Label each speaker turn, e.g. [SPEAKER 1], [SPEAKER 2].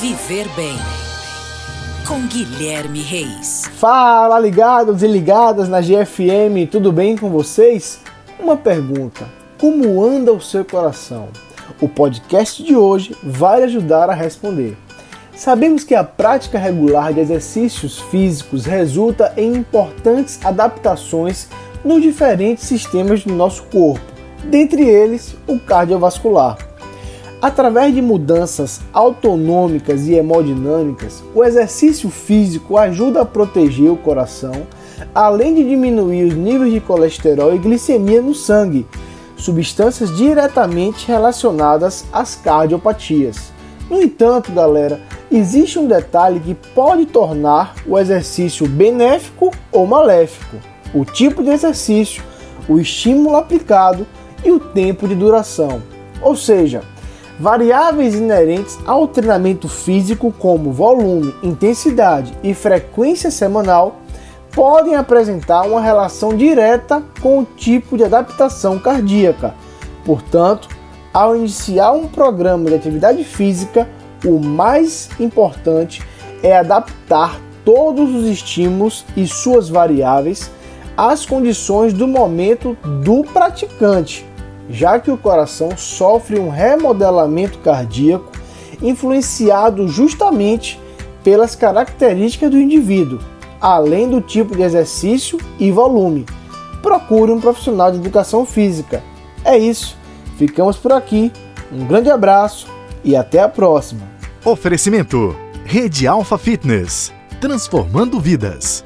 [SPEAKER 1] Viver Bem. Com Guilherme Reis.
[SPEAKER 2] Fala, ligados e ligadas na GFM, tudo bem com vocês? Uma pergunta: como anda o seu coração? O podcast de hoje vai ajudar a responder. Sabemos que a prática regular de exercícios físicos resulta em importantes adaptações nos diferentes sistemas do nosso corpo, dentre eles o cardiovascular. Através de mudanças autonômicas e hemodinâmicas, o exercício físico ajuda a proteger o coração, além de diminuir os níveis de colesterol e glicemia no sangue, substâncias diretamente relacionadas às cardiopatias. No entanto, galera, existe um detalhe que pode tornar o exercício benéfico ou maléfico: o tipo de exercício, o estímulo aplicado e o tempo de duração. Ou seja, Variáveis inerentes ao treinamento físico, como volume, intensidade e frequência semanal, podem apresentar uma relação direta com o tipo de adaptação cardíaca. Portanto, ao iniciar um programa de atividade física, o mais importante é adaptar todos os estímulos e suas variáveis às condições do momento do praticante já que o coração sofre um remodelamento cardíaco influenciado justamente pelas características do indivíduo, além do tipo de exercício e volume. Procure um profissional de educação física. É isso, ficamos por aqui. Um grande abraço e até a próxima.
[SPEAKER 3] Oferecimento: Rede Alfa Fitness transformando vidas.